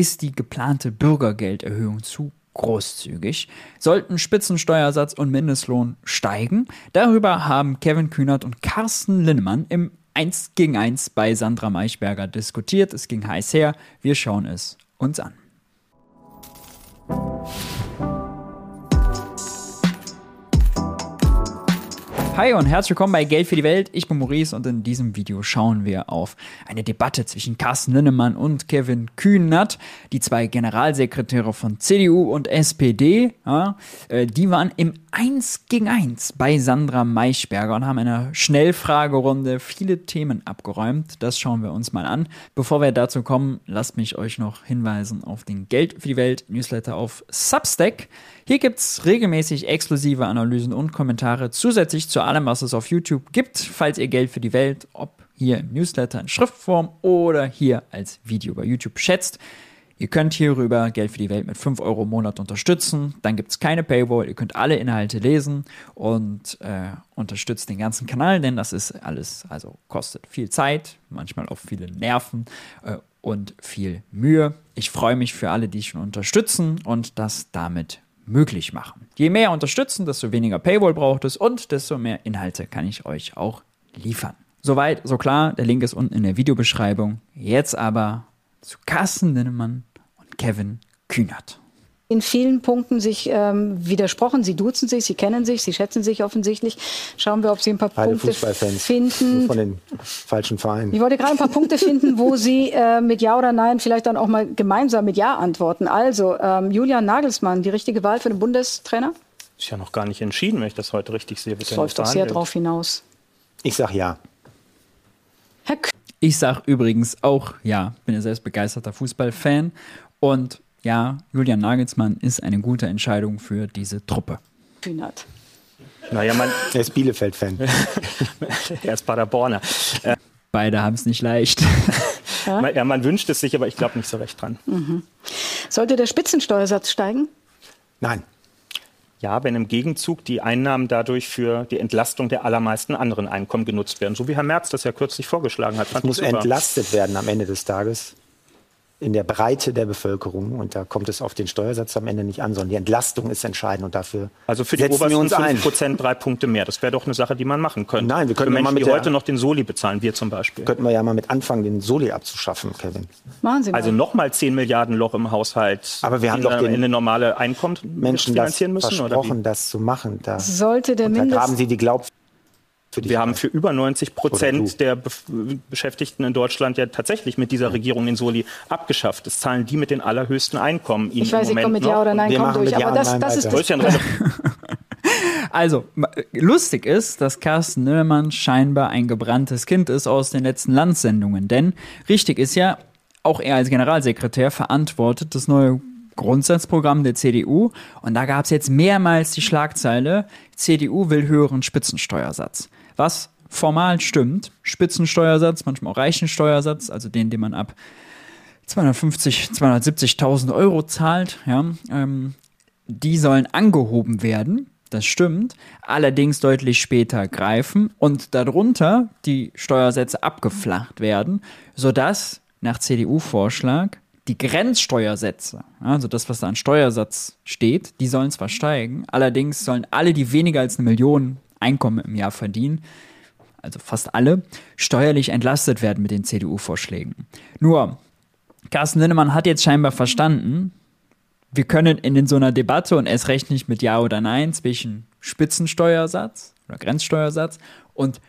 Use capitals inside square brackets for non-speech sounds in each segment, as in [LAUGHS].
Ist die geplante Bürgergelderhöhung zu großzügig? Sollten Spitzensteuersatz und Mindestlohn steigen? Darüber haben Kevin Kühnert und Carsten Linnemann im 1 gegen 1 bei Sandra Maichberger diskutiert. Es ging heiß her. Wir schauen es uns an. Hi und herzlich willkommen bei Geld für die Welt. Ich bin Maurice und in diesem Video schauen wir auf eine Debatte zwischen Carsten Linnemann und Kevin Kühnert, die zwei Generalsekretäre von CDU und SPD. Ja, äh, die waren im 1 gegen 1 bei Sandra Maischberger und haben in einer Schnellfragerunde viele Themen abgeräumt. Das schauen wir uns mal an. Bevor wir dazu kommen, lasst mich euch noch hinweisen auf den Geld für die Welt Newsletter auf Substack. Hier gibt es regelmäßig exklusive Analysen und Kommentare zusätzlich zu allem, was es auf YouTube gibt, falls ihr Geld für die Welt, ob hier im Newsletter in Schriftform oder hier als Video bei YouTube schätzt. Ihr könnt hierüber Geld für die Welt mit 5 Euro im Monat unterstützen. Dann gibt es keine Paywall. Ihr könnt alle Inhalte lesen und äh, unterstützt den ganzen Kanal, denn das ist alles, also kostet viel Zeit, manchmal auch viele Nerven äh, und viel Mühe. Ich freue mich für alle, die schon unterstützen und das damit möglich machen. Je mehr unterstützen, desto weniger Paywall braucht es und desto mehr Inhalte kann ich euch auch liefern. Soweit, so klar, der Link ist unten in der Videobeschreibung. Jetzt aber zu Carsten Linnemann Kevin Kühnert in vielen Punkten sich ähm, widersprochen. Sie duzen sich, sie kennen sich, sie schätzen sich offensichtlich. Schauen wir, ob Sie ein paar Beide Punkte finden. Von den falschen Vereinen. Ich wollte gerade ein paar Punkte finden, wo Sie [LAUGHS] äh, mit Ja oder Nein vielleicht dann auch mal gemeinsam mit Ja antworten. Also, ähm, Julian Nagelsmann, die richtige Wahl für den Bundestrainer? Ist ja noch gar nicht entschieden, wenn ich das heute richtig sehe. Das läuft doch sehr drauf hinaus. Ich sag Ja. Herr K ich sag übrigens auch ja, bin ja selbst begeisterter Fußballfan und ja, Julian Nagelsmann ist eine gute Entscheidung für diese Truppe. Kühnert. Naja, man, er ist Bielefeld-Fan. [LAUGHS] er ist Paderborner. Äh, Beide haben es nicht leicht. ja? ja? man wünscht es sich, aber ich glaube nicht so recht dran. Mhm. Sollte der Spitzensteuersatz steigen? Nein. Ja, wenn im Gegenzug die Einnahmen dadurch für die Entlastung der allermeisten anderen Einkommen genutzt werden. So wie Herr Merz das ja kürzlich vorgeschlagen hat. Fand muss entlastet werden am Ende des Tages in der Breite der Bevölkerung. Und da kommt es auf den Steuersatz am Ende nicht an, sondern die Entlastung ist entscheidend und dafür Also für die obersten 5 Prozent drei Punkte mehr. Das wäre doch eine Sache, die man machen könnte. Nein, wir können für Menschen, mal mit die heute noch den Soli bezahlen, wir zum Beispiel. Könnten wir ja mal mit anfangen, den Soli abzuschaffen, Kevin. Machen Sie mal. Also nochmal 10 Milliarden Loch im Haushalt. Aber wir haben doch den in eine normale Einkommen Menschen finanzieren das müssen, versprochen, das zu machen. Da, Sollte der Mindest... Da graben Sie die Glaubwürdigkeit wir haben für über 90 Prozent der Be Beschäftigten in Deutschland ja tatsächlich mit dieser Regierung den Soli abgeschafft. Das zahlen die mit den allerhöchsten Einkommen. Ihnen ich weiß, ich komme mit Ja oder Nein durch, aber das, das ist das [LAUGHS] Also, lustig ist, dass Carsten Nöllmann scheinbar ein gebranntes Kind ist aus den letzten Landsendungen. Denn richtig ist ja, auch er als Generalsekretär verantwortet das neue Grundsatzprogramm der CDU. Und da gab es jetzt mehrmals die Schlagzeile, CDU will höheren Spitzensteuersatz was formal stimmt. Spitzensteuersatz, manchmal auch Reichensteuersatz, also den, den man ab 250, 270.000 Euro zahlt, ja, ähm, die sollen angehoben werden. Das stimmt, allerdings deutlich später greifen und darunter die Steuersätze abgeflacht werden, sodass nach CDU-Vorschlag die Grenzsteuersätze, also das, was da an Steuersatz steht, die sollen zwar steigen, allerdings sollen alle, die weniger als eine Million Einkommen im Jahr verdienen, also fast alle, steuerlich entlastet werden mit den CDU-Vorschlägen. Nur, Carsten Linnemann hat jetzt scheinbar verstanden, wir können in so einer Debatte und erst recht nicht mit Ja oder Nein zwischen Spitzensteuersatz oder Grenzsteuersatz und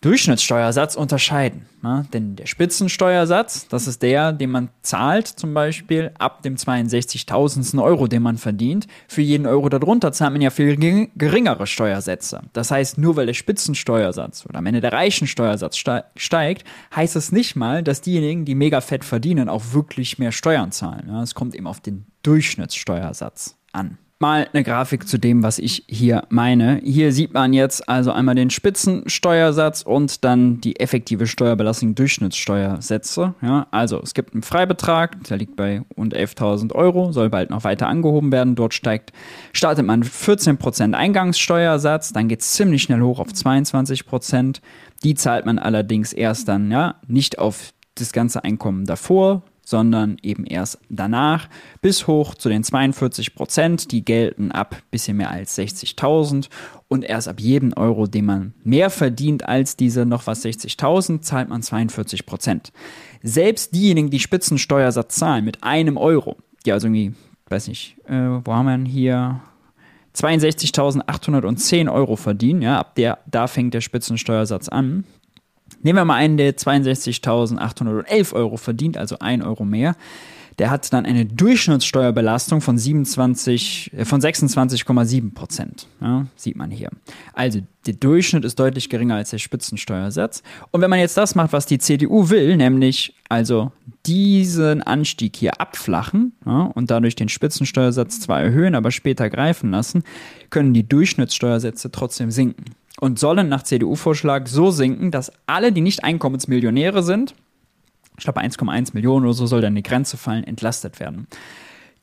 Durchschnittssteuersatz unterscheiden. Ne? Denn der Spitzensteuersatz, das ist der, den man zahlt, zum Beispiel ab dem 62.000. Euro, den man verdient. Für jeden Euro darunter zahlt man ja viel geringere Steuersätze. Das heißt, nur weil der Spitzensteuersatz oder am Ende der Reichensteuersatz steigt, heißt es nicht mal, dass diejenigen, die mega fett verdienen, auch wirklich mehr Steuern zahlen. Ja? Es kommt eben auf den Durchschnittssteuersatz an mal eine Grafik zu dem, was ich hier meine. Hier sieht man jetzt also einmal den Spitzensteuersatz und dann die effektive Steuerbelastung Durchschnittssteuersätze. Ja, also es gibt einen Freibetrag, der liegt bei rund 11.000 Euro, soll bald noch weiter angehoben werden. Dort steigt, startet man 14% Eingangssteuersatz, dann geht es ziemlich schnell hoch auf 22%. Die zahlt man allerdings erst dann ja nicht auf das ganze Einkommen davor, sondern eben erst danach bis hoch zu den 42 Prozent. Die gelten ab bisschen mehr als 60.000 und erst ab jedem Euro, den man mehr verdient als diese noch was 60.000, zahlt man 42 Prozent. Selbst diejenigen, die Spitzensteuersatz zahlen mit einem Euro, die also irgendwie, weiß nicht, äh, wo haben wir denn hier 62.810 Euro verdienen, ja, ab der, da fängt der Spitzensteuersatz an. Nehmen wir mal einen, der 62.811 Euro verdient, also ein Euro mehr. Der hat dann eine Durchschnittssteuerbelastung von 27, äh, von 26,7 Prozent. Ja, sieht man hier. Also der Durchschnitt ist deutlich geringer als der Spitzensteuersatz. Und wenn man jetzt das macht, was die CDU will, nämlich also diesen Anstieg hier abflachen ja, und dadurch den Spitzensteuersatz zwar erhöhen, aber später greifen lassen, können die Durchschnittssteuersätze trotzdem sinken und sollen nach CDU-Vorschlag so sinken, dass alle, die nicht Einkommensmillionäre sind, ich glaube 1,1 Millionen oder so soll dann die Grenze fallen, entlastet werden.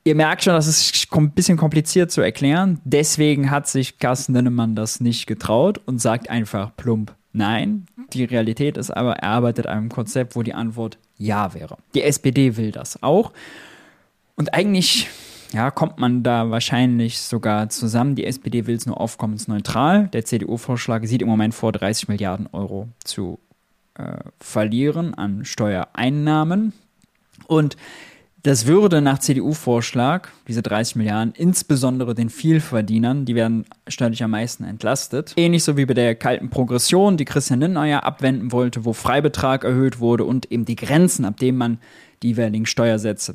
Ihr merkt schon, das ist ein bisschen kompliziert zu erklären. Deswegen hat sich Carsten Linnemann das nicht getraut und sagt einfach plump Nein. Die Realität ist aber, er arbeitet an einem Konzept, wo die Antwort Ja wäre. Die SPD will das auch. Und eigentlich ja, kommt man da wahrscheinlich sogar zusammen. Die SPD will es nur aufkommensneutral. Der CDU-Vorschlag sieht im Moment vor, 30 Milliarden Euro zu äh, verlieren an Steuereinnahmen. Und das würde nach CDU-Vorschlag, diese 30 Milliarden, insbesondere den Vielverdienern, die werden steuerlich am meisten entlastet. Ähnlich so wie bei der kalten Progression, die Christian Lindner ja abwenden wollte, wo Freibetrag erhöht wurde und eben die Grenzen, ab denen man die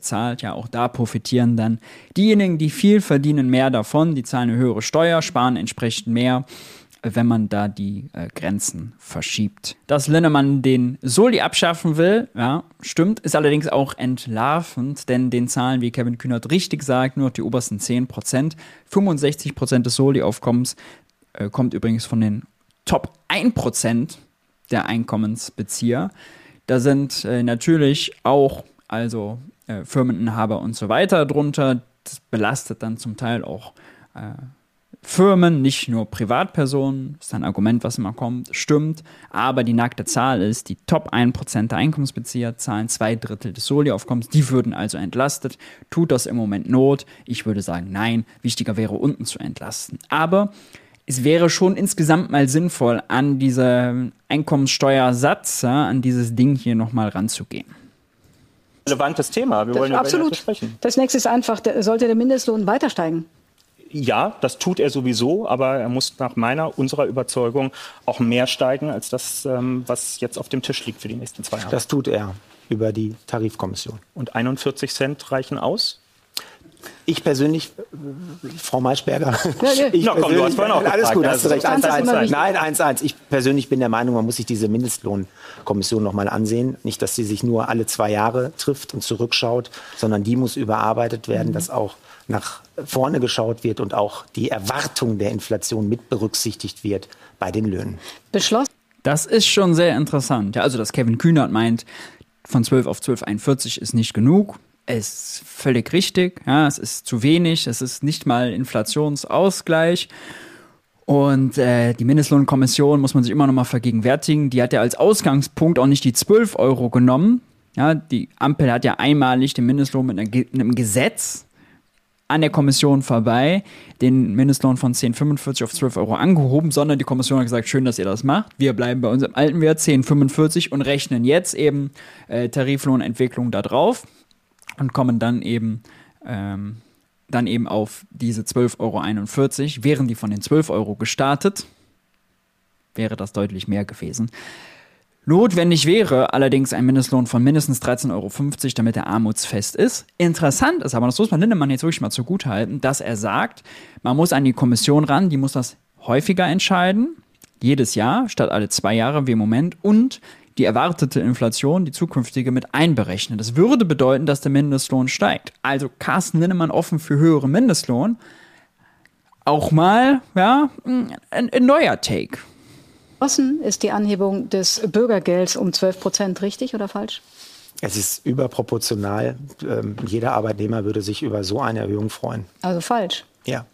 zahlt. Ja, auch da profitieren dann diejenigen, die viel verdienen, mehr davon. Die zahlen eine höhere Steuer, sparen entsprechend mehr wenn man da die äh, Grenzen verschiebt. Dass Linnemann den Soli abschaffen will, ja, stimmt, ist allerdings auch entlarvend, denn den Zahlen, wie Kevin Kühnert richtig sagt, nur die obersten 10 Prozent. 65 Prozent des Soli-Aufkommens äh, kommt übrigens von den Top 1 Prozent der Einkommensbezieher. Da sind äh, natürlich auch also äh, Firmeninhaber und so weiter drunter. Das belastet dann zum Teil auch äh, Firmen, nicht nur Privatpersonen, das ist ein Argument, was immer kommt, stimmt, aber die nackte Zahl ist, die Top 1% der Einkommensbezieher zahlen zwei Drittel des Soli-Aufkommens, die würden also entlastet. Tut das im Moment Not? Ich würde sagen, nein, wichtiger wäre unten zu entlasten. Aber es wäre schon insgesamt mal sinnvoll, an diese Einkommenssteuersatz, an dieses Ding hier nochmal ranzugehen relevantes Thema. Wir wollen ja absolut. sprechen. Das nächste ist einfach, sollte der Mindestlohn weiter steigen? Ja, das tut er sowieso, aber er muss nach meiner, unserer Überzeugung auch mehr steigen als das, ähm, was jetzt auf dem Tisch liegt für die nächsten zwei Jahre. Das tut er über die Tarifkommission. Und 41 Cent reichen aus? Ich persönlich, Frau Maischberger, ja, [LAUGHS] ja. ich komm, du hast vorhin auch alles gut, hast du recht. 1, 1, 1. Nein, 1, 1. Ich persönlich bin der Meinung, man muss sich diese Mindestlohnkommission noch mal ansehen. Nicht, dass sie sich nur alle zwei Jahre trifft und zurückschaut, sondern die muss überarbeitet werden, mhm. dass auch nach vorne geschaut wird und auch die Erwartung der Inflation mit berücksichtigt wird bei den Löhnen. Beschlossen. Das ist schon sehr interessant. Ja, also, dass Kevin Kühnert meint, von 12 auf 12,41 ist nicht genug ist völlig richtig. Ja, es ist zu wenig. Es ist nicht mal Inflationsausgleich. Und äh, die Mindestlohnkommission muss man sich immer noch mal vergegenwärtigen. Die hat ja als Ausgangspunkt auch nicht die 12 Euro genommen. Ja, die Ampel hat ja einmalig den Mindestlohn mit einem Gesetz an der Kommission vorbei den Mindestlohn von 10,45 auf 12 Euro angehoben, sondern die Kommission hat gesagt, schön, dass ihr das macht. Wir bleiben bei unserem alten Wert 10,45 und rechnen jetzt eben äh, Tariflohnentwicklung da drauf und kommen dann eben, ähm, dann eben auf diese 12,41 Euro. Wären die von den 12 Euro gestartet, wäre das deutlich mehr gewesen. Notwendig wäre allerdings ein Mindestlohn von mindestens 13,50 Euro, damit er armutsfest ist. Interessant ist aber, das muss man Lindemann jetzt wirklich mal zugutehalten, dass er sagt, man muss an die Kommission ran, die muss das häufiger entscheiden, jedes Jahr statt alle zwei Jahre wie im Moment und die erwartete Inflation, die zukünftige, mit einberechnen. Das würde bedeuten, dass der Mindestlohn steigt. Also Carsten Linnemann offen für höhere Mindestlohn. Auch mal, ja, ein, ein neuer Take. Ossen ist die Anhebung des Bürgergelds um 12 Prozent richtig oder falsch? Es ist überproportional. Ähm, jeder Arbeitnehmer würde sich über so eine Erhöhung freuen. Also falsch. Ja.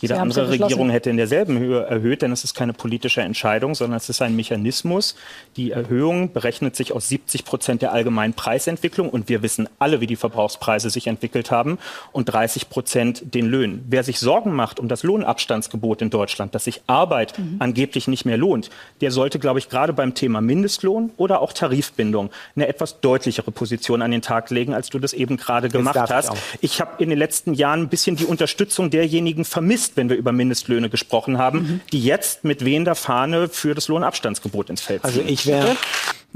Jede andere Regierung hätte in derselben Höhe erhöht, denn es ist keine politische Entscheidung, sondern es ist ein Mechanismus. Die Erhöhung berechnet sich aus 70 Prozent der allgemeinen Preisentwicklung und wir wissen alle, wie die Verbrauchspreise sich entwickelt haben und 30 Prozent den Löhnen. Wer sich Sorgen macht um das Lohnabstandsgebot in Deutschland, dass sich Arbeit mhm. angeblich nicht mehr lohnt, der sollte, glaube ich, gerade beim Thema Mindestlohn oder auch Tarifbindung eine etwas deutlichere Position an den Tag legen, als du das eben gerade gemacht hast. Ich, ich habe in den letzten Jahren ein bisschen die Unterstützung derjenigen vermisst, wenn wir über Mindestlöhne gesprochen haben, mhm. die jetzt mit wehender Fahne für das Lohnabstandsgebot ins Feld also ziehen. Also ich wäre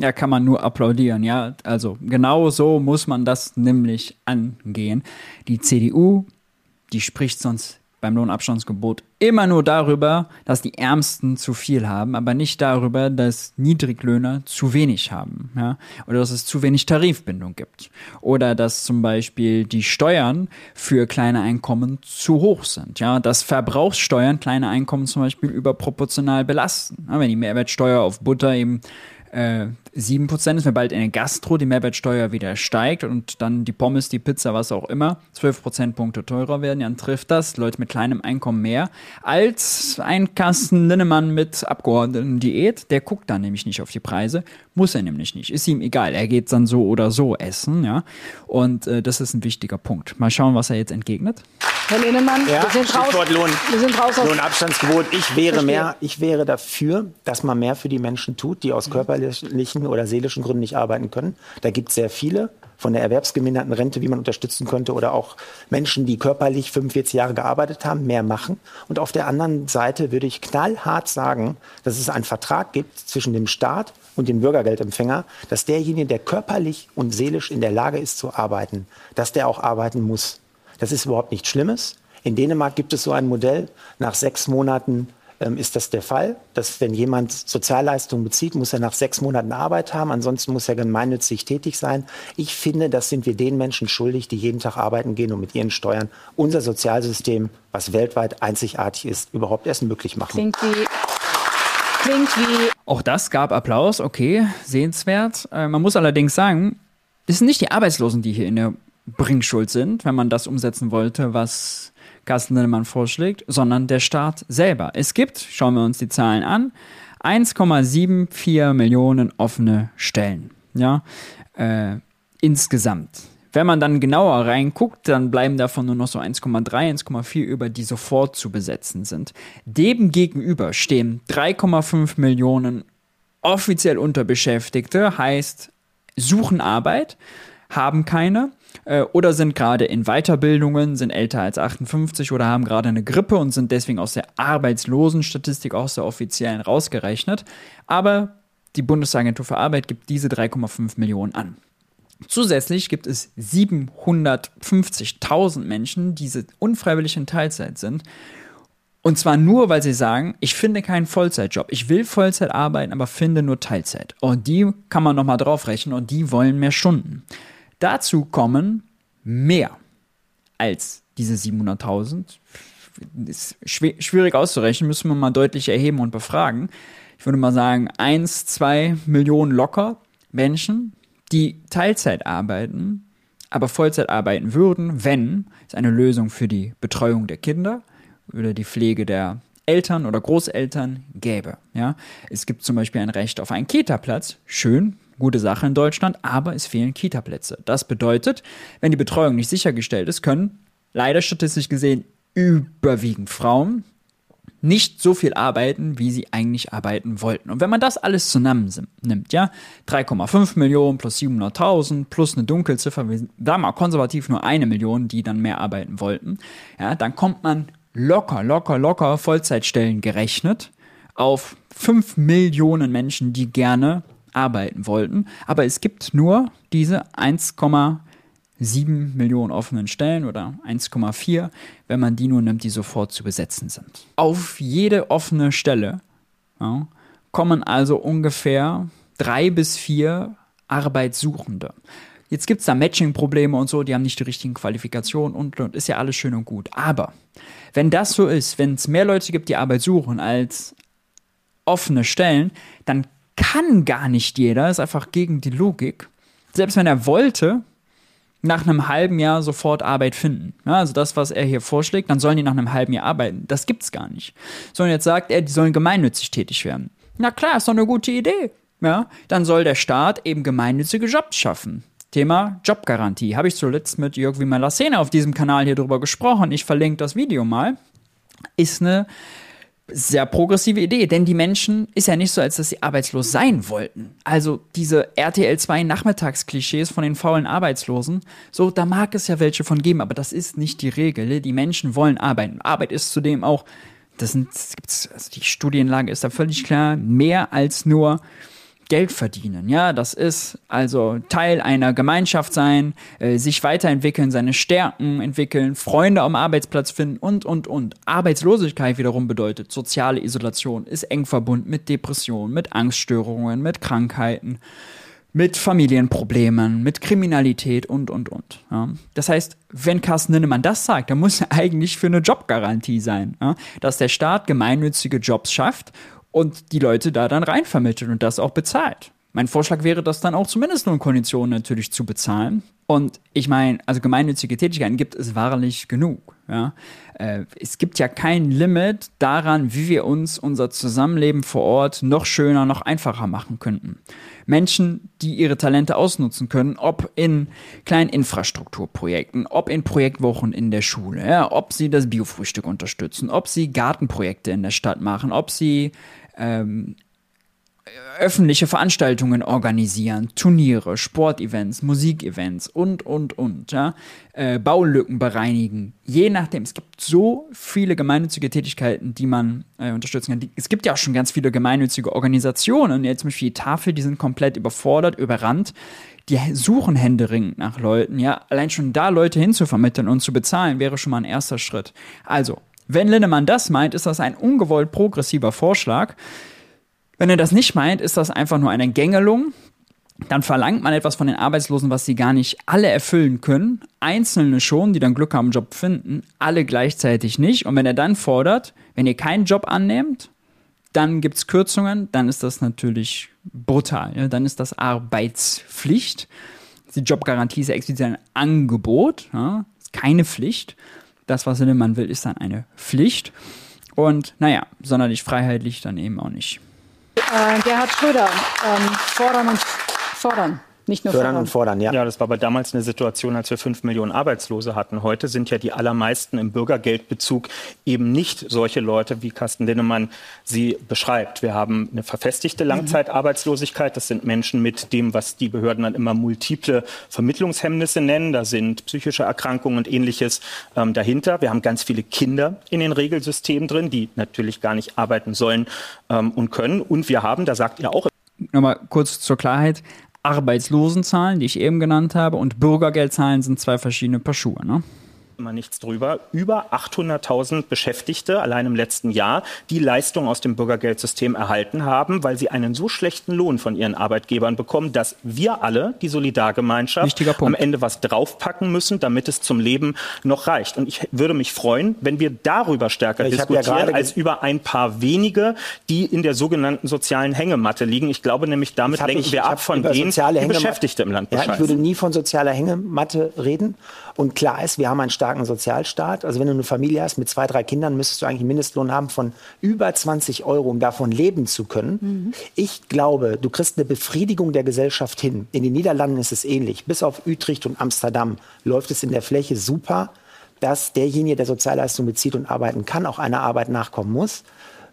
ja, kann man nur applaudieren, ja. Also genau so muss man das nämlich angehen. Die CDU, die spricht sonst beim Lohnabstandsgebot immer nur darüber, dass die Ärmsten zu viel haben, aber nicht darüber, dass Niedriglöhner zu wenig haben, ja, oder dass es zu wenig Tarifbindung gibt, oder dass zum Beispiel die Steuern für kleine Einkommen zu hoch sind, ja, dass Verbrauchssteuern kleine Einkommen zum Beispiel überproportional belasten, ja, wenn die Mehrwertsteuer auf Butter eben äh, 7% ist, wenn bald in der Gastro die Mehrwertsteuer wieder steigt und dann die Pommes, die Pizza, was auch immer, 12 Prozentpunkte teurer werden, dann trifft das Leute mit kleinem Einkommen mehr als ein Kasten Linnemann mit Abgeordneten-Diät. Der guckt dann nämlich nicht auf die Preise, muss er nämlich nicht, ist ihm egal. Er geht dann so oder so essen, ja. Und äh, das ist ein wichtiger Punkt. Mal schauen, was er jetzt entgegnet. Herr Linnemann, ja, wir sind raus. Lohn, wir sind raus aus Lohnabstandsgebot. Ich wäre mehr, ich wäre dafür, dass man mehr für die Menschen tut, die aus körperlichen oder seelischen Gründen nicht arbeiten können. Da gibt es sehr viele von der erwerbsgeminderten Rente, wie man unterstützen könnte, oder auch Menschen, die körperlich 45 Jahre gearbeitet haben, mehr machen. Und auf der anderen Seite würde ich knallhart sagen, dass es einen Vertrag gibt zwischen dem Staat und dem Bürgergeldempfänger, dass derjenige, der körperlich und seelisch in der Lage ist zu arbeiten, dass der auch arbeiten muss. Das ist überhaupt nichts Schlimmes. In Dänemark gibt es so ein Modell. Nach sechs Monaten ähm, ist das der Fall, dass wenn jemand Sozialleistungen bezieht, muss er nach sechs Monaten Arbeit haben, ansonsten muss er gemeinnützig tätig sein. Ich finde, das sind wir den Menschen schuldig, die jeden Tag arbeiten gehen und mit ihren Steuern unser Sozialsystem, was weltweit einzigartig ist, überhaupt erst möglich machen. Klingt wie Klingt wie. Auch das gab Applaus, okay, sehenswert. Äh, man muss allerdings sagen, es sind nicht die Arbeitslosen, die hier in der Bringschuld sind, wenn man das umsetzen wollte, was Carsten Lindemann vorschlägt, sondern der Staat selber. Es gibt, schauen wir uns die Zahlen an, 1,74 Millionen offene Stellen. Ja, äh, insgesamt. Wenn man dann genauer reinguckt, dann bleiben davon nur noch so 1,3, 1,4 über, die sofort zu besetzen sind. Dem gegenüber stehen 3,5 Millionen offiziell Unterbeschäftigte, heißt suchen Arbeit, haben keine äh, oder sind gerade in Weiterbildungen, sind älter als 58 oder haben gerade eine Grippe und sind deswegen aus der Arbeitslosenstatistik, aus der offiziellen rausgerechnet. Aber die Bundesagentur für Arbeit gibt diese 3,5 Millionen an. Zusätzlich gibt es 750.000 Menschen, die unfreiwillig in Teilzeit sind. Und zwar nur, weil sie sagen, ich finde keinen Vollzeitjob. Ich will Vollzeit arbeiten, aber finde nur Teilzeit. Und die kann man nochmal draufrechnen und die wollen mehr Stunden. Dazu kommen mehr als diese 700.000. Ist schwierig auszurechnen, müssen wir mal deutlich erheben und befragen. Ich würde mal sagen, 1, 2 Millionen locker Menschen, die Teilzeit arbeiten, aber Vollzeit arbeiten würden, wenn es eine Lösung für die Betreuung der Kinder oder die Pflege der Eltern oder Großeltern gäbe. Ja? Es gibt zum Beispiel ein Recht auf einen Kita-Platz. Schön, gute Sache in Deutschland, aber es fehlen Kita-Plätze. Das bedeutet, wenn die Betreuung nicht sichergestellt ist, können leider statistisch gesehen überwiegend Frauen nicht so viel arbeiten, wie sie eigentlich arbeiten wollten. Und wenn man das alles zusammennimmt, ja, 3,5 Millionen plus 700.000 plus eine Dunkelziffer, wir sagen mal konservativ nur eine Million, die dann mehr arbeiten wollten, ja, dann kommt man locker, locker, locker Vollzeitstellen gerechnet auf 5 Millionen Menschen, die gerne arbeiten wollten. Aber es gibt nur diese 1,7 Millionen offenen Stellen oder 1,4, wenn man die nur nimmt, die sofort zu besetzen sind. Auf jede offene Stelle ja, kommen also ungefähr drei bis vier Arbeitssuchende. Jetzt gibt es da Matching-Probleme und so, die haben nicht die richtigen Qualifikationen und, und ist ja alles schön und gut. Aber wenn das so ist, wenn es mehr Leute gibt, die Arbeit suchen als offene Stellen, dann kann gar nicht jeder, ist einfach gegen die Logik. Selbst wenn er wollte, nach einem halben Jahr sofort Arbeit finden. Ja, also das, was er hier vorschlägt, dann sollen die nach einem halben Jahr arbeiten. Das gibt's gar nicht. Sondern jetzt sagt er, die sollen gemeinnützig tätig werden. Na klar, ist doch eine gute Idee. Ja, dann soll der Staat eben gemeinnützige Jobs schaffen. Thema Jobgarantie. Habe ich zuletzt mit Jörg Wimmer-Lassene auf diesem Kanal hier drüber gesprochen. Ich verlinke das Video mal. Ist eine sehr progressive Idee, denn die Menschen ist ja nicht so, als dass sie arbeitslos sein wollten. Also diese RTL 2 Nachmittagsklischees von den faulen Arbeitslosen, so da mag es ja welche von geben, aber das ist nicht die Regel. Die Menschen wollen arbeiten. Arbeit ist zudem auch, das sind, also die Studienlage ist da völlig klar, mehr als nur Geld verdienen. Ja, das ist also Teil einer Gemeinschaft sein, äh, sich weiterentwickeln, seine Stärken entwickeln, Freunde am Arbeitsplatz finden und, und, und. Arbeitslosigkeit wiederum bedeutet soziale Isolation, ist eng verbunden mit Depressionen, mit Angststörungen, mit Krankheiten, mit Familienproblemen, mit Kriminalität und, und, und. Ja. Das heißt, wenn Carsten Linnemann das sagt, dann muss er [LAUGHS] eigentlich für eine Jobgarantie sein, ja, dass der Staat gemeinnützige Jobs schafft und die Leute da dann reinvermittelt und das auch bezahlt. Mein Vorschlag wäre, das dann auch zumindest nur in Konditionen natürlich zu bezahlen. Und ich meine, also gemeinnützige Tätigkeiten gibt es wahrlich genug. Ja? Äh, es gibt ja kein Limit daran, wie wir uns unser Zusammenleben vor Ort noch schöner, noch einfacher machen könnten. Menschen, die ihre Talente ausnutzen können, ob in kleinen Infrastrukturprojekten, ob in Projektwochen in der Schule, ja, ob sie das Biofrühstück unterstützen, ob sie Gartenprojekte in der Stadt machen, ob sie ähm, öffentliche Veranstaltungen organisieren, Turniere, Sportevents, Musikevents und, und, und, ja, äh, Baulücken bereinigen. Je nachdem, es gibt so viele gemeinnützige Tätigkeiten, die man äh, unterstützen kann. Es gibt ja auch schon ganz viele gemeinnützige Organisationen, jetzt zum Beispiel die Tafel, die sind komplett überfordert, überrannt. Die suchen händeringend nach Leuten, ja. Allein schon da Leute hinzuvermitteln und zu bezahlen, wäre schon mal ein erster Schritt. Also, wenn Linnemann das meint, ist das ein ungewollt progressiver Vorschlag. Wenn er das nicht meint, ist das einfach nur eine Gängelung. Dann verlangt man etwas von den Arbeitslosen, was sie gar nicht alle erfüllen können. Einzelne schon, die dann Glück haben, einen Job finden, alle gleichzeitig nicht. Und wenn er dann fordert, wenn ihr keinen Job annehmt, dann gibt es Kürzungen, dann ist das natürlich brutal. Ja? Dann ist das Arbeitspflicht. Die Jobgarantie ist ja explizit ein Angebot, ja? ist keine Pflicht. Das, was man will, ist dann eine Pflicht. Und naja, sonderlich freiheitlich dann eben auch nicht. Äh, Gerhard Schröder, ähm, fordern und fordern. Nicht nur fördern und fordern, ja. Ja, das war aber damals eine Situation, als wir fünf Millionen Arbeitslose hatten. Heute sind ja die allermeisten im Bürgergeldbezug eben nicht solche Leute, wie Carsten Linnemann sie beschreibt. Wir haben eine verfestigte mhm. Langzeitarbeitslosigkeit. Das sind Menschen mit dem, was die Behörden dann immer multiple Vermittlungshemmnisse nennen. Da sind psychische Erkrankungen und ähnliches ähm, dahinter. Wir haben ganz viele Kinder in den Regelsystemen drin, die natürlich gar nicht arbeiten sollen ähm, und können. Und wir haben, da sagt ihr auch, Nochmal kurz zur Klarheit. Arbeitslosenzahlen, die ich eben genannt habe, und Bürgergeldzahlen sind zwei verschiedene Paar Schuhe. Ne? Immer nichts drüber. Über 800.000 Beschäftigte allein im letzten Jahr, die Leistung aus dem Bürgergeldsystem erhalten haben, weil sie einen so schlechten Lohn von ihren Arbeitgebern bekommen, dass wir alle, die Solidargemeinschaft, am Ende was draufpacken müssen, damit es zum Leben noch reicht. Und ich würde mich freuen, wenn wir darüber stärker ich diskutieren, ja als über ein paar wenige, die in der sogenannten sozialen Hängematte liegen. Ich glaube nämlich, damit lenken ich, wir ab von denen, die Beschäftigte im Land. Ja, ich würde nie von sozialer Hängematte reden. Und klar ist, wir haben einen starken Sozialstaat. Also wenn du eine Familie hast mit zwei, drei Kindern, müsstest du eigentlich einen Mindestlohn haben von über 20 Euro, um davon leben zu können. Mhm. Ich glaube, du kriegst eine Befriedigung der Gesellschaft hin. In den Niederlanden ist es ähnlich. Bis auf Utrecht und Amsterdam läuft es in der Fläche super, dass derjenige, der Sozialleistung bezieht und arbeiten kann, auch einer Arbeit nachkommen muss.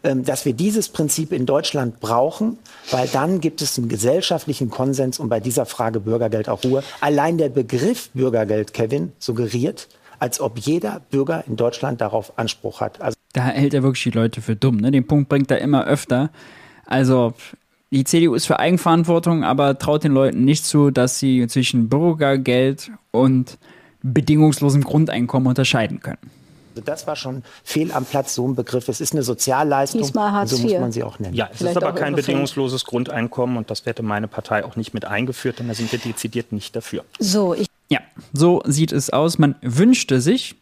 Ähm, dass wir dieses Prinzip in Deutschland brauchen, weil dann gibt es einen gesellschaftlichen Konsens und bei dieser Frage Bürgergeld auch Ruhe. Allein der Begriff Bürgergeld, Kevin, suggeriert, als ob jeder Bürger in Deutschland darauf Anspruch hat. Also da hält er wirklich die Leute für dumm. Ne? Den Punkt bringt er immer öfter. Also die CDU ist für Eigenverantwortung, aber traut den Leuten nicht zu, dass sie zwischen Bürgergeld und bedingungslosem Grundeinkommen unterscheiden können. Also das war schon fehl am Platz, so ein Begriff. Es ist eine Sozialleistung, Diesmal Hartz so muss man sie auch nennen. Ja, es Vielleicht ist aber kein bedingungsloses Grundeinkommen und das hätte meine Partei auch nicht mit eingeführt, denn da sind wir dezidiert nicht dafür. So, ich ja, so sieht es aus. Man wünschte sich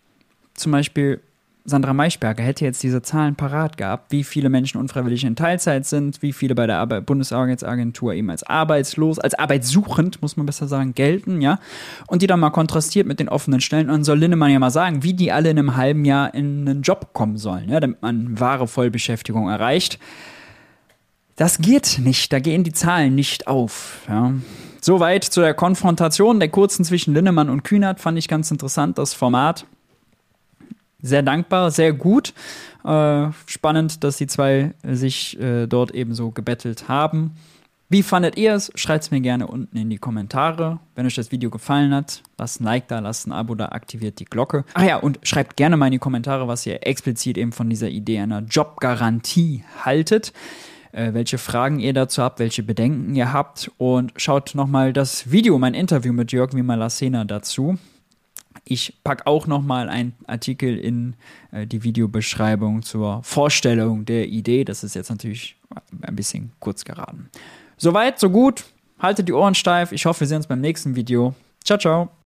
zum Beispiel Sandra Maischberger hätte jetzt diese Zahlen parat gehabt, wie viele Menschen unfreiwillig in Teilzeit sind, wie viele bei der Arbeit Bundesarbeitsagentur eben als arbeitslos, als arbeitssuchend, muss man besser sagen, gelten, ja. Und die dann mal kontrastiert mit den offenen Stellen. Und dann soll Linnemann ja mal sagen, wie die alle in einem halben Jahr in einen Job kommen sollen, ja, damit man wahre Vollbeschäftigung erreicht. Das geht nicht, da gehen die Zahlen nicht auf, ja. Soweit zu der Konfrontation der kurzen zwischen Linnemann und Kühnert fand ich ganz interessant, das Format sehr dankbar, sehr gut. Äh, spannend, dass die zwei sich äh, dort eben so gebettelt haben. Wie fandet ihr es? Schreibt es mir gerne unten in die Kommentare. Wenn euch das Video gefallen hat, lasst ein Like da, lasst ein Abo da, aktiviert die Glocke. Ach ja, und schreibt gerne mal in die Kommentare, was ihr explizit eben von dieser Idee einer Jobgarantie haltet. Äh, welche Fragen ihr dazu habt, welche Bedenken ihr habt. Und schaut nochmal das Video, mein Interview mit Jörg Wimalasena dazu. Ich packe auch nochmal einen Artikel in äh, die Videobeschreibung zur Vorstellung der Idee. Das ist jetzt natürlich ein bisschen kurz geraten. Soweit, so gut. Haltet die Ohren steif. Ich hoffe, wir sehen uns beim nächsten Video. Ciao, ciao.